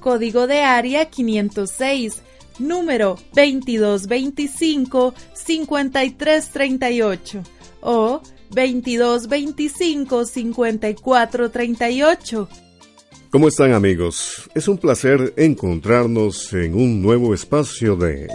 código de área 506, número 2225-5338 o 2225-5438 ¿Cómo están amigos? Es un placer encontrarnos en un nuevo espacio de...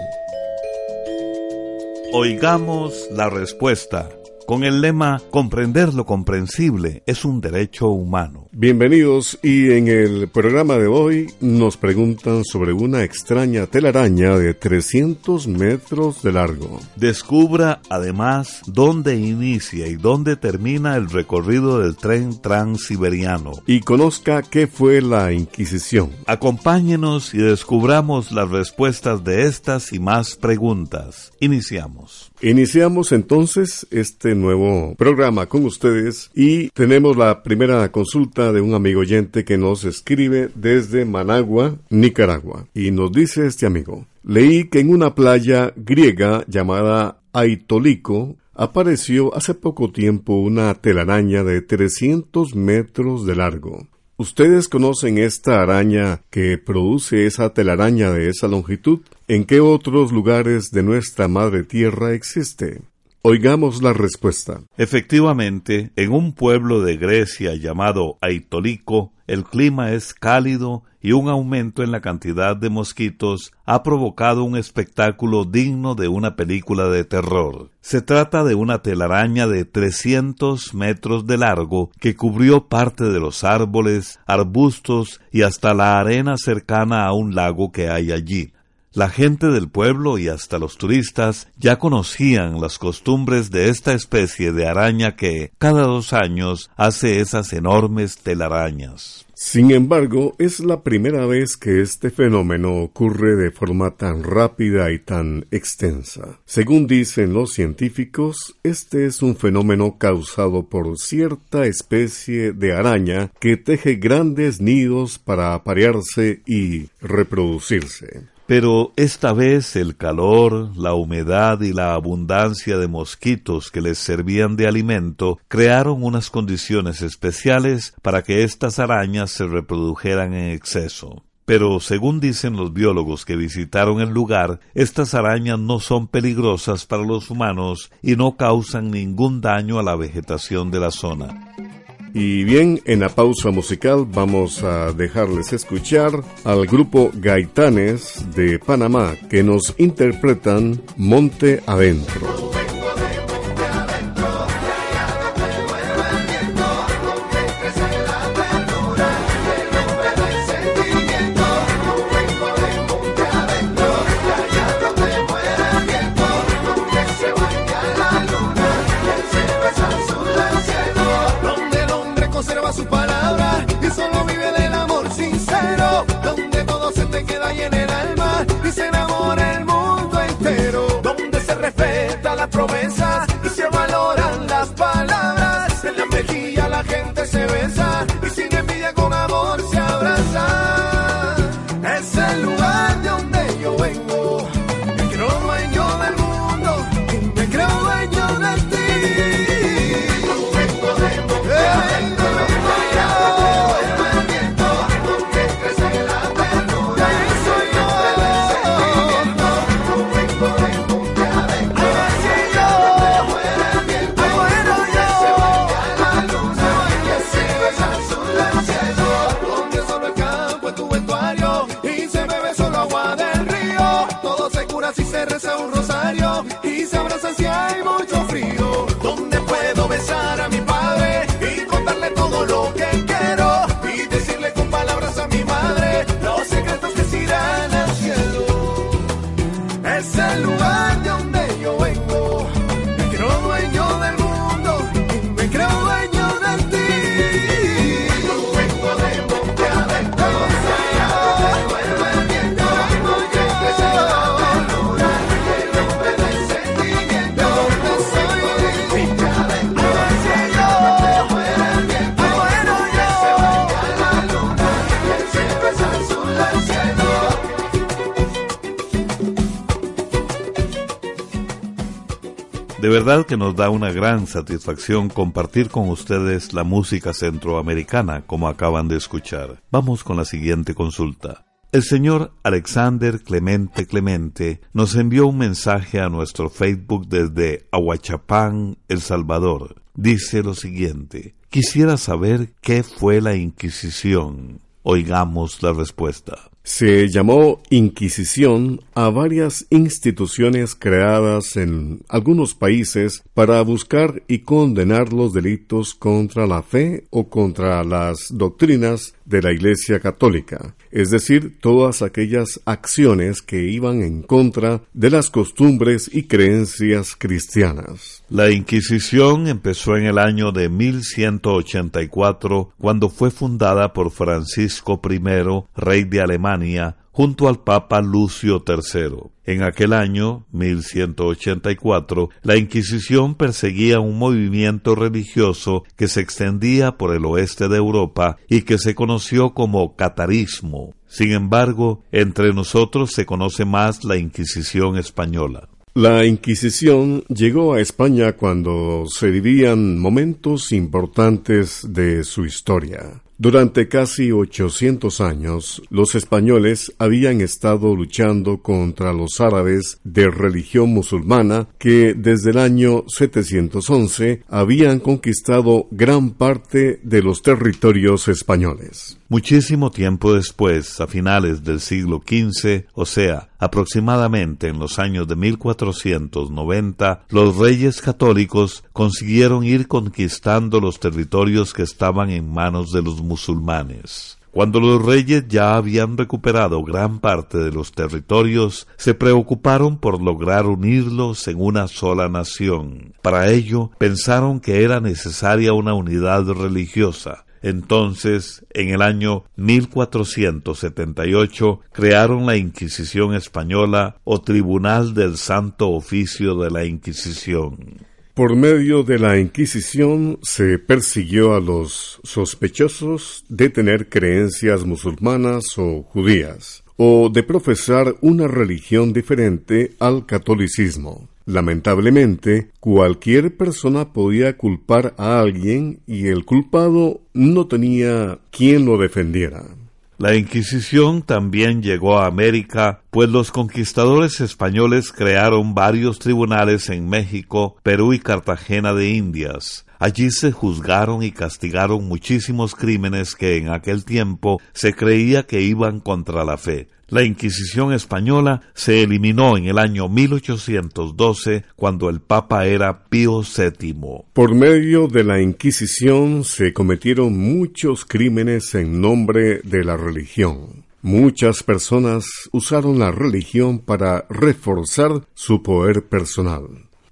Oigamos la respuesta con el lema Comprender lo comprensible es un derecho humano. Bienvenidos y en el programa de hoy nos preguntan sobre una extraña telaraña de 300 metros de largo. Descubra además dónde inicia y dónde termina el recorrido del tren transiberiano. Y conozca qué fue la Inquisición. Acompáñenos y descubramos las respuestas de estas y más preguntas. Iniciamos. Iniciamos entonces este nuevo programa con ustedes y tenemos la primera consulta de un amigo oyente que nos escribe desde Managua, Nicaragua. Y nos dice este amigo, leí que en una playa griega llamada Aitolico apareció hace poco tiempo una telaraña de 300 metros de largo. ¿Ustedes conocen esta araña que produce esa telaraña de esa longitud? ¿En qué otros lugares de nuestra madre tierra existe? Oigamos la respuesta. Efectivamente, en un pueblo de Grecia llamado Aitolico, el clima es cálido y un aumento en la cantidad de mosquitos ha provocado un espectáculo digno de una película de terror. Se trata de una telaraña de 300 metros de largo que cubrió parte de los árboles, arbustos y hasta la arena cercana a un lago que hay allí. La gente del pueblo y hasta los turistas ya conocían las costumbres de esta especie de araña que cada dos años hace esas enormes telarañas. Sin embargo, es la primera vez que este fenómeno ocurre de forma tan rápida y tan extensa. Según dicen los científicos, este es un fenómeno causado por cierta especie de araña que teje grandes nidos para aparearse y reproducirse. Pero esta vez el calor, la humedad y la abundancia de mosquitos que les servían de alimento crearon unas condiciones especiales para que estas arañas se reprodujeran en exceso. Pero según dicen los biólogos que visitaron el lugar, estas arañas no son peligrosas para los humanos y no causan ningún daño a la vegetación de la zona. Y bien, en la pausa musical vamos a dejarles escuchar al grupo Gaitanes de Panamá que nos interpretan Monte Adentro. De verdad que nos da una gran satisfacción compartir con ustedes la música centroamericana como acaban de escuchar. Vamos con la siguiente consulta. El señor Alexander Clemente Clemente nos envió un mensaje a nuestro Facebook desde Ahuachapán, El Salvador. Dice lo siguiente, quisiera saber qué fue la Inquisición. Oigamos la respuesta. Se llamó Inquisición a varias instituciones creadas en algunos países para buscar y condenar los delitos contra la fe o contra las doctrinas de la Iglesia Católica, es decir, todas aquellas acciones que iban en contra de las costumbres y creencias cristianas. La Inquisición empezó en el año de 1184, cuando fue fundada por Francisco I, rey de Alemania, junto al Papa Lucio III. En aquel año, 1184, la Inquisición perseguía un movimiento religioso que se extendía por el oeste de Europa y que se conoció como catarismo. Sin embargo, entre nosotros se conoce más la Inquisición española. La Inquisición llegó a España cuando se vivían momentos importantes de su historia. Durante casi 800 años, los españoles habían estado luchando contra los árabes de religión musulmana que desde el año 711 habían conquistado gran parte de los territorios españoles. Muchísimo tiempo después, a finales del siglo XV, o sea, aproximadamente en los años de 1490, los reyes católicos consiguieron ir conquistando los territorios que estaban en manos de los musulmanes. Cuando los reyes ya habían recuperado gran parte de los territorios, se preocuparon por lograr unirlos en una sola nación. Para ello, pensaron que era necesaria una unidad religiosa. Entonces, en el año 1478, crearon la Inquisición Española o Tribunal del Santo Oficio de la Inquisición. Por medio de la Inquisición se persiguió a los sospechosos de tener creencias musulmanas o judías, o de profesar una religión diferente al catolicismo. Lamentablemente, cualquier persona podía culpar a alguien y el culpado no tenía quien lo defendiera. La Inquisición también llegó a América, pues los conquistadores españoles crearon varios tribunales en México, Perú y Cartagena de Indias. Allí se juzgaron y castigaron muchísimos crímenes que en aquel tiempo se creía que iban contra la fe. La Inquisición española se eliminó en el año 1812 cuando el Papa era Pío VII. Por medio de la Inquisición se cometieron muchos crímenes en nombre de la religión. Muchas personas usaron la religión para reforzar su poder personal.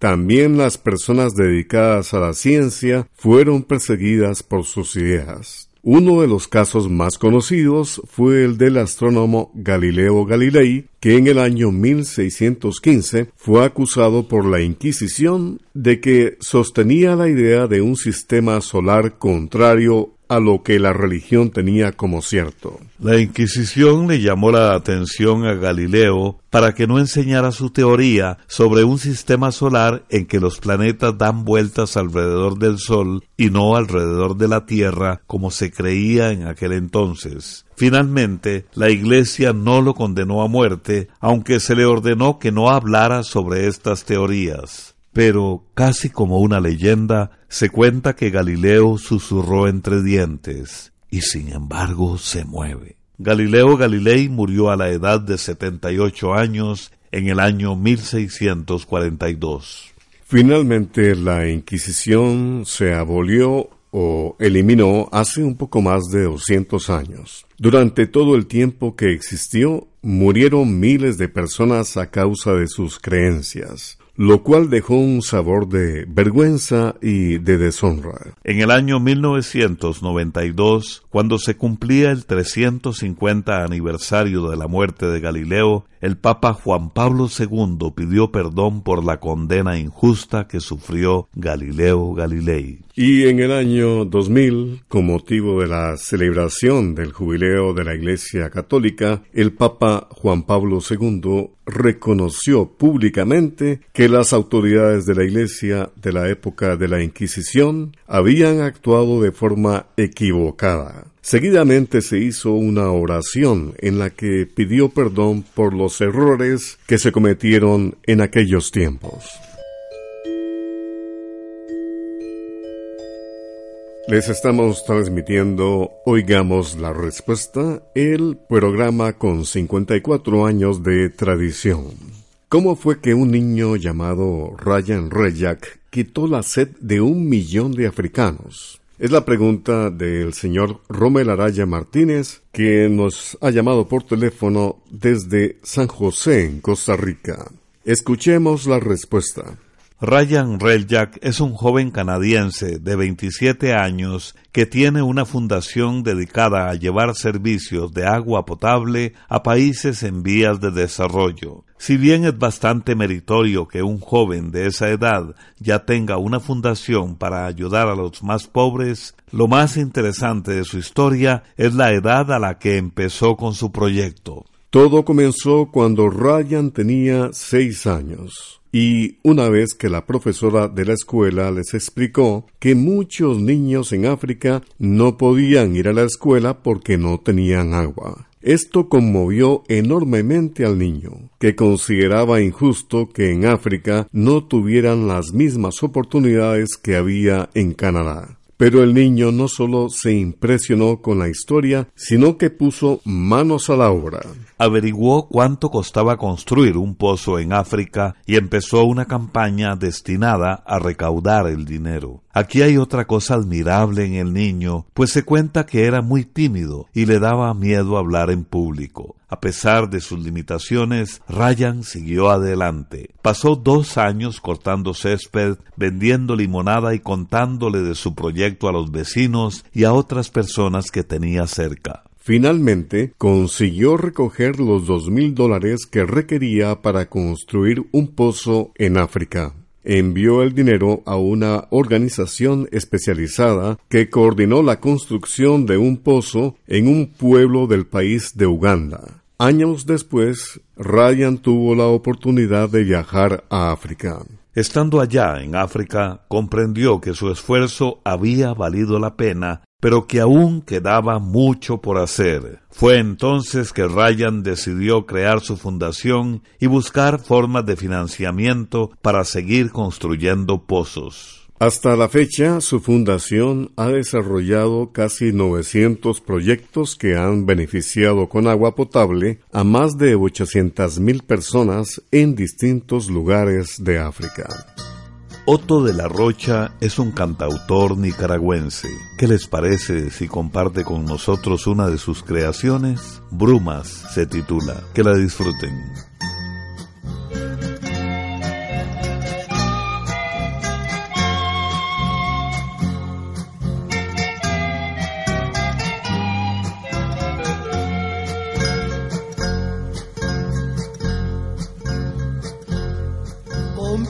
También las personas dedicadas a la ciencia fueron perseguidas por sus ideas. Uno de los casos más conocidos fue el del astrónomo Galileo Galilei, que en el año 1615 fue acusado por la Inquisición de que sostenía la idea de un sistema solar contrario a lo que la religión tenía como cierto. La Inquisición le llamó la atención a Galileo para que no enseñara su teoría sobre un sistema solar en que los planetas dan vueltas alrededor del Sol y no alrededor de la Tierra como se creía en aquel entonces. Finalmente, la Iglesia no lo condenó a muerte, aunque se le ordenó que no hablara sobre estas teorías. Pero, casi como una leyenda, se cuenta que Galileo susurró entre dientes, y sin embargo se mueve. Galileo Galilei murió a la edad de 78 años en el año 1642. Finalmente la Inquisición se abolió o eliminó hace un poco más de 200 años. Durante todo el tiempo que existió, murieron miles de personas a causa de sus creencias lo cual dejó un sabor de vergüenza y de deshonra. En el año 1992, cuando se cumplía el 350 aniversario de la muerte de Galileo, el Papa Juan Pablo II pidió perdón por la condena injusta que sufrió Galileo Galilei. Y en el año 2000, con motivo de la celebración del jubileo de la Iglesia Católica, el Papa Juan Pablo II reconoció públicamente que las autoridades de la Iglesia de la época de la Inquisición habían actuado de forma equivocada. Seguidamente se hizo una oración en la que pidió perdón por los errores que se cometieron en aquellos tiempos. Les estamos transmitiendo Oigamos la Respuesta, el programa con 54 años de tradición. ¿Cómo fue que un niño llamado Ryan Reyak quitó la sed de un millón de africanos? Es la pregunta del señor Romel Araya Martínez, que nos ha llamado por teléfono desde San José, en Costa Rica. Escuchemos la respuesta. Ryan Reljak es un joven canadiense de 27 años que tiene una fundación dedicada a llevar servicios de agua potable a países en vías de desarrollo. Si bien es bastante meritorio que un joven de esa edad ya tenga una fundación para ayudar a los más pobres, lo más interesante de su historia es la edad a la que empezó con su proyecto. Todo comenzó cuando Ryan tenía seis años. Y una vez que la profesora de la escuela les explicó que muchos niños en África no podían ir a la escuela porque no tenían agua. Esto conmovió enormemente al niño, que consideraba injusto que en África no tuvieran las mismas oportunidades que había en Canadá. Pero el niño no solo se impresionó con la historia, sino que puso manos a la obra averiguó cuánto costaba construir un pozo en África y empezó una campaña destinada a recaudar el dinero. Aquí hay otra cosa admirable en el niño, pues se cuenta que era muy tímido y le daba miedo hablar en público. A pesar de sus limitaciones, Ryan siguió adelante. Pasó dos años cortando césped, vendiendo limonada y contándole de su proyecto a los vecinos y a otras personas que tenía cerca. Finalmente, consiguió recoger los dos mil dólares que requería para construir un pozo en África. Envió el dinero a una organización especializada que coordinó la construcción de un pozo en un pueblo del país de Uganda. Años después, Ryan tuvo la oportunidad de viajar a África. Estando allá en África, comprendió que su esfuerzo había valido la pena pero que aún quedaba mucho por hacer. Fue entonces que Ryan decidió crear su fundación y buscar formas de financiamiento para seguir construyendo pozos. Hasta la fecha, su fundación ha desarrollado casi 900 proyectos que han beneficiado con agua potable a más de 800.000 personas en distintos lugares de África. Otto de la Rocha es un cantautor nicaragüense. ¿Qué les parece si comparte con nosotros una de sus creaciones? Brumas se titula. Que la disfruten.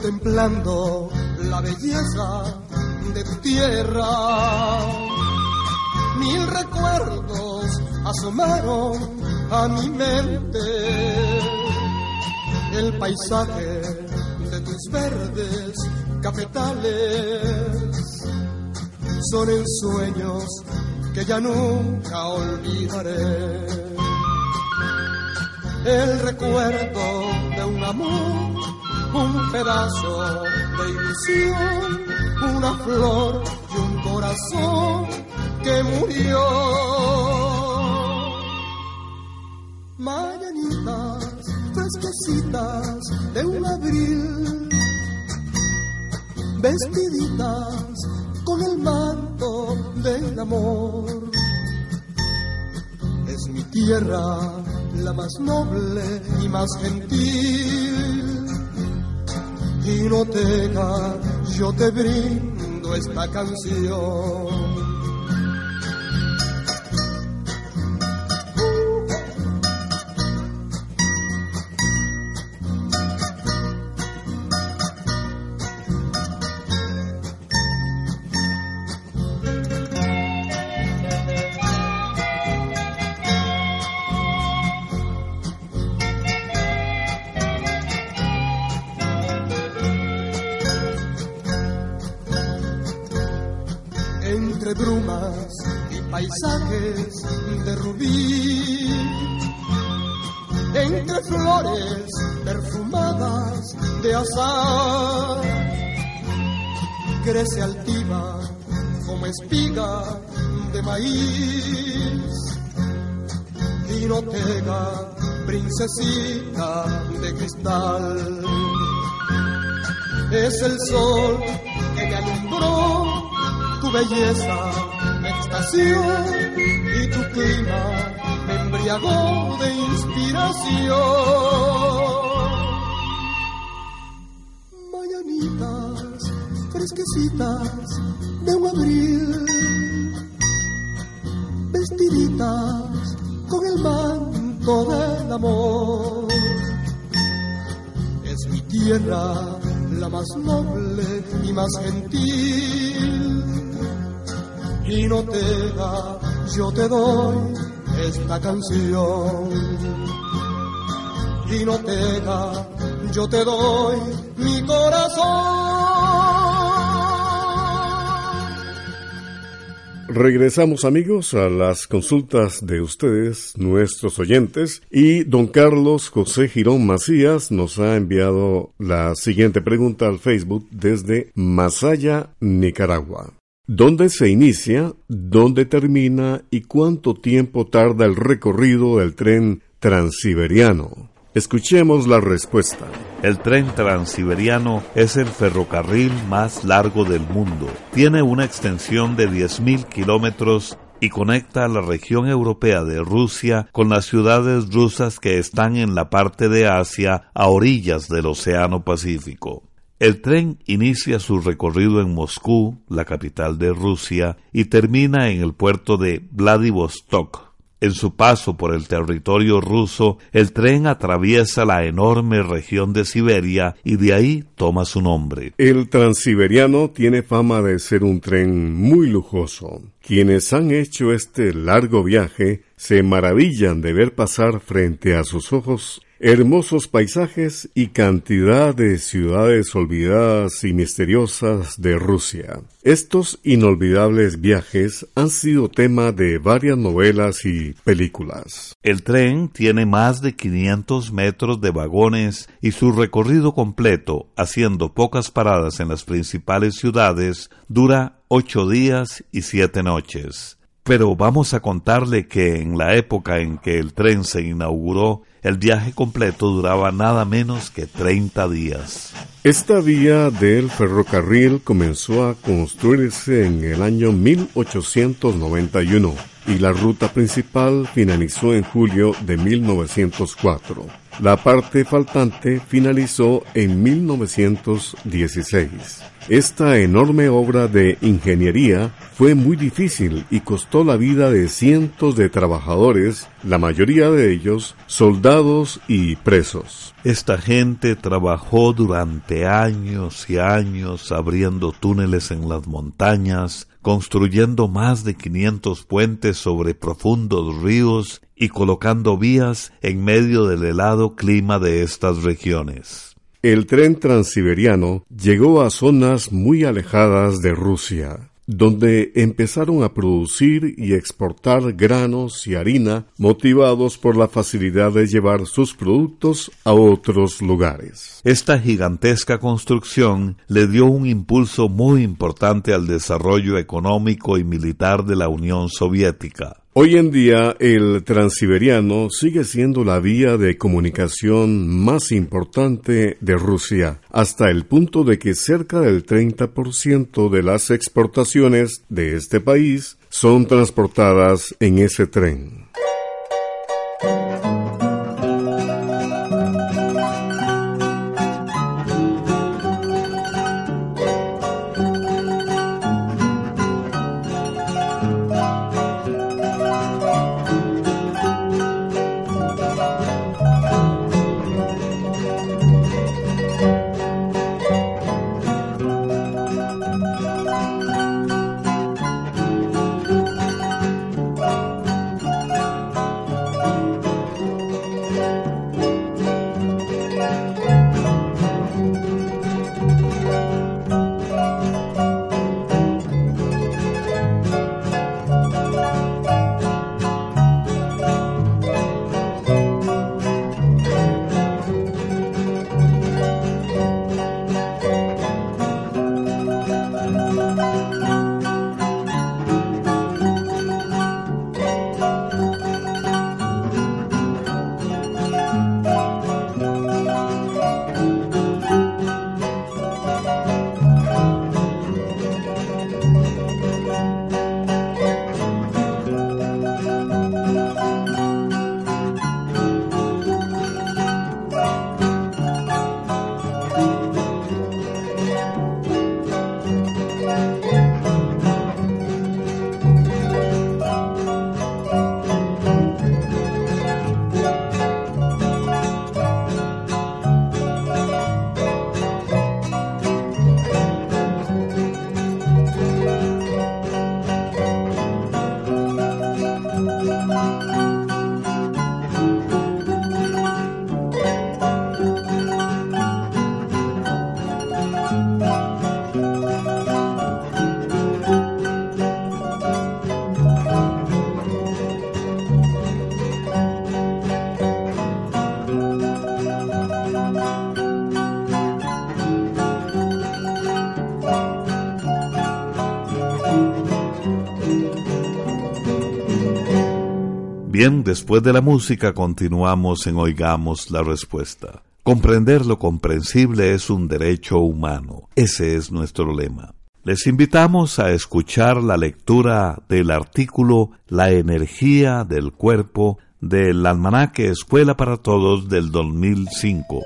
contemplando la de tu tierra. Mil recuerdos asomaron a mi mente. El paisaje de tus verdes cafetales son ensueños que ya nunca olvidaré. El recuerdo de un amor un pedazo ilusión, una flor y un corazón que murió. Mañanitas fresquecitas de un abril, vestiditas con el manto del amor. Es mi tierra la más noble y más gentil. Y yo te brindo esta canción. De rubí, entre flores perfumadas de azar, crece altiva como espiga de maíz. Y no pega princesita de cristal. Es el sol que me alumbró tu belleza, mi y tu clima me embriagó de inspiración. Mañanitas fresquecitas de un abril, vestiditas con el manto del amor. Es mi tierra la más noble y más gentil y no te da yo te doy esta canción. Y no te da, yo te doy mi corazón. Regresamos amigos a las consultas de ustedes, nuestros oyentes, y don Carlos José Girón Macías nos ha enviado la siguiente pregunta al Facebook desde Masaya, Nicaragua. ¿Dónde se inicia, dónde termina y cuánto tiempo tarda el recorrido del tren transiberiano? Escuchemos la respuesta. El tren transiberiano es el ferrocarril más largo del mundo. Tiene una extensión de 10.000 kilómetros y conecta la región europea de Rusia con las ciudades rusas que están en la parte de Asia a orillas del Océano Pacífico. El tren inicia su recorrido en Moscú, la capital de Rusia, y termina en el puerto de Vladivostok. En su paso por el territorio ruso, el tren atraviesa la enorme región de Siberia y de ahí toma su nombre. El transiberiano tiene fama de ser un tren muy lujoso. Quienes han hecho este largo viaje se maravillan de ver pasar frente a sus ojos Hermosos paisajes y cantidad de ciudades olvidadas y misteriosas de Rusia. Estos inolvidables viajes han sido tema de varias novelas y películas. El tren tiene más de 500 metros de vagones y su recorrido completo, haciendo pocas paradas en las principales ciudades, dura ocho días y siete noches. Pero vamos a contarle que en la época en que el tren se inauguró, el viaje completo duraba nada menos que 30 días. Esta vía del ferrocarril comenzó a construirse en el año 1891 y la ruta principal finalizó en julio de 1904. La parte faltante finalizó en 1916. Esta enorme obra de ingeniería fue muy difícil y costó la vida de cientos de trabajadores, la mayoría de ellos soldados y presos. Esta gente trabajó durante años y años abriendo túneles en las montañas, construyendo más de 500 puentes sobre profundos ríos y colocando vías en medio del helado clima de estas regiones. El tren transiberiano llegó a zonas muy alejadas de Rusia, donde empezaron a producir y exportar granos y harina motivados por la facilidad de llevar sus productos a otros lugares. Esta gigantesca construcción le dio un impulso muy importante al desarrollo económico y militar de la Unión Soviética. Hoy en día el transiberiano sigue siendo la vía de comunicación más importante de Rusia, hasta el punto de que cerca del 30% de las exportaciones de este país son transportadas en ese tren. Bien, después de la música continuamos en Oigamos la Respuesta. Comprender lo comprensible es un derecho humano. Ese es nuestro lema. Les invitamos a escuchar la lectura del artículo La energía del cuerpo del almanaque Escuela para Todos del 2005.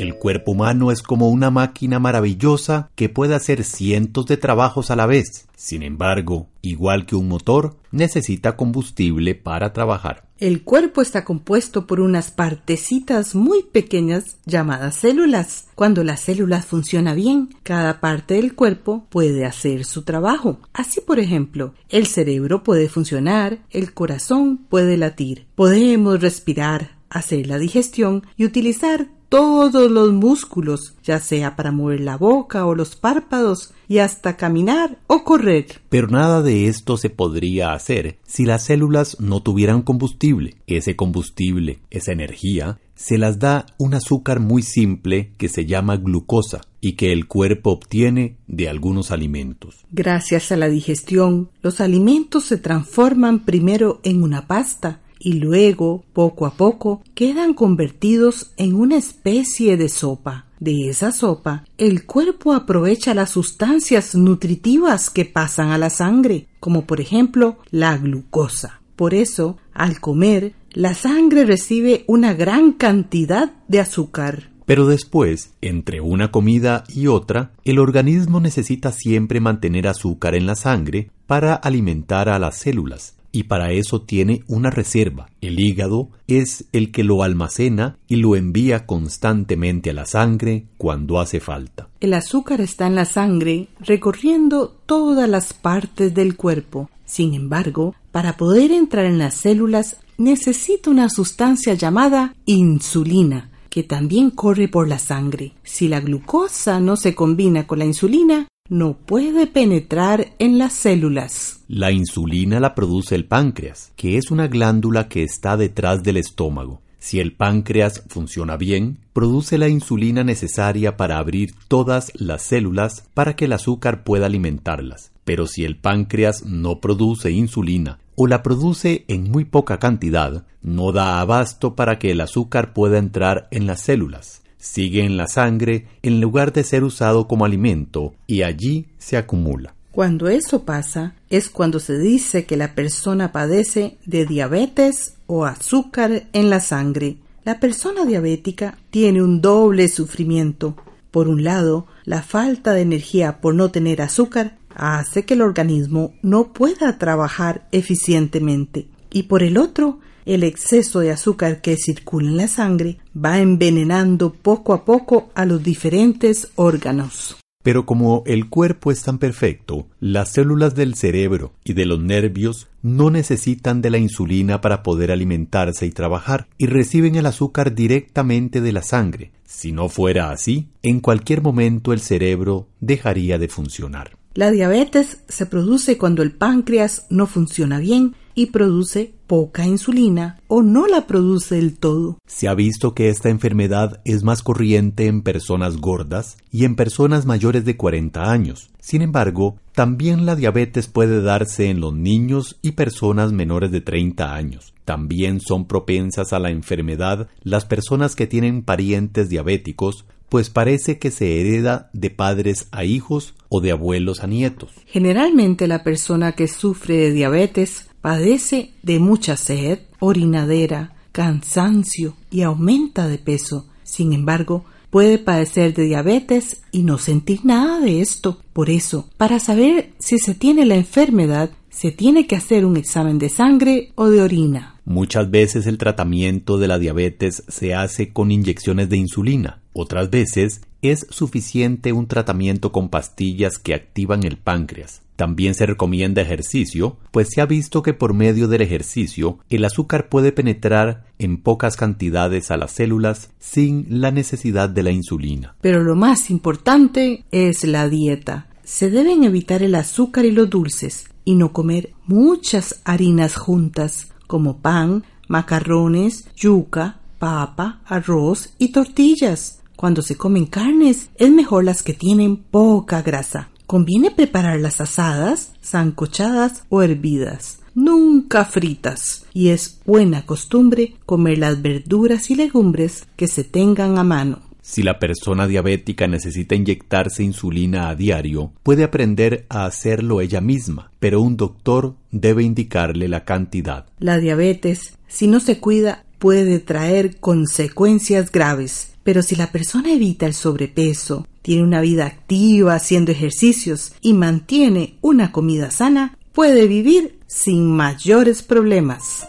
El cuerpo humano es como una máquina maravillosa que puede hacer cientos de trabajos a la vez. Sin embargo, igual que un motor, necesita combustible para trabajar. El cuerpo está compuesto por unas partecitas muy pequeñas llamadas células. Cuando la célula funciona bien, cada parte del cuerpo puede hacer su trabajo. Así, por ejemplo, el cerebro puede funcionar, el corazón puede latir, podemos respirar, hacer la digestión y utilizar todos los músculos, ya sea para mover la boca o los párpados y hasta caminar o correr. Pero nada de esto se podría hacer si las células no tuvieran combustible. Ese combustible, esa energía, se las da un azúcar muy simple que se llama glucosa y que el cuerpo obtiene de algunos alimentos. Gracias a la digestión, los alimentos se transforman primero en una pasta y luego, poco a poco, quedan convertidos en una especie de sopa. De esa sopa, el cuerpo aprovecha las sustancias nutritivas que pasan a la sangre, como por ejemplo la glucosa. Por eso, al comer, la sangre recibe una gran cantidad de azúcar. Pero después, entre una comida y otra, el organismo necesita siempre mantener azúcar en la sangre para alimentar a las células y para eso tiene una reserva. El hígado es el que lo almacena y lo envía constantemente a la sangre cuando hace falta. El azúcar está en la sangre recorriendo todas las partes del cuerpo. Sin embargo, para poder entrar en las células necesita una sustancia llamada insulina que también corre por la sangre. Si la glucosa no se combina con la insulina, no puede penetrar en las células. La insulina la produce el páncreas, que es una glándula que está detrás del estómago. Si el páncreas funciona bien, produce la insulina necesaria para abrir todas las células para que el azúcar pueda alimentarlas. Pero si el páncreas no produce insulina o la produce en muy poca cantidad, no da abasto para que el azúcar pueda entrar en las células. Sigue en la sangre en lugar de ser usado como alimento y allí se acumula. Cuando eso pasa es cuando se dice que la persona padece de diabetes o azúcar en la sangre. La persona diabética tiene un doble sufrimiento. Por un lado, la falta de energía por no tener azúcar hace que el organismo no pueda trabajar eficientemente. Y por el otro, el exceso de azúcar que circula en la sangre va envenenando poco a poco a los diferentes órganos. Pero como el cuerpo es tan perfecto, las células del cerebro y de los nervios no necesitan de la insulina para poder alimentarse y trabajar, y reciben el azúcar directamente de la sangre. Si no fuera así, en cualquier momento el cerebro dejaría de funcionar. La diabetes se produce cuando el páncreas no funciona bien y produce poca insulina o no la produce del todo. Se ha visto que esta enfermedad es más corriente en personas gordas y en personas mayores de 40 años. Sin embargo, también la diabetes puede darse en los niños y personas menores de 30 años. También son propensas a la enfermedad las personas que tienen parientes diabéticos, pues parece que se hereda de padres a hijos o de abuelos a nietos. Generalmente la persona que sufre de diabetes padece de mucha sed, orinadera, cansancio y aumenta de peso. Sin embargo, puede padecer de diabetes y no sentir nada de esto. Por eso, para saber si se tiene la enfermedad, se tiene que hacer un examen de sangre o de orina. Muchas veces el tratamiento de la diabetes se hace con inyecciones de insulina. Otras veces es suficiente un tratamiento con pastillas que activan el páncreas. También se recomienda ejercicio, pues se ha visto que por medio del ejercicio el azúcar puede penetrar en pocas cantidades a las células sin la necesidad de la insulina. Pero lo más importante es la dieta. Se deben evitar el azúcar y los dulces y no comer muchas harinas juntas, como pan, macarrones, yuca, papa, arroz y tortillas. Cuando se comen carnes, es mejor las que tienen poca grasa. Conviene prepararlas asadas, zancochadas o hervidas, nunca fritas, y es buena costumbre comer las verduras y legumbres que se tengan a mano. Si la persona diabética necesita inyectarse insulina a diario, puede aprender a hacerlo ella misma, pero un doctor debe indicarle la cantidad. La diabetes, si no se cuida, puede traer consecuencias graves, pero si la persona evita el sobrepeso, tiene una vida activa haciendo ejercicios y mantiene una comida sana, puede vivir sin mayores problemas.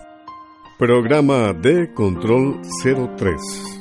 Programa de Control 03.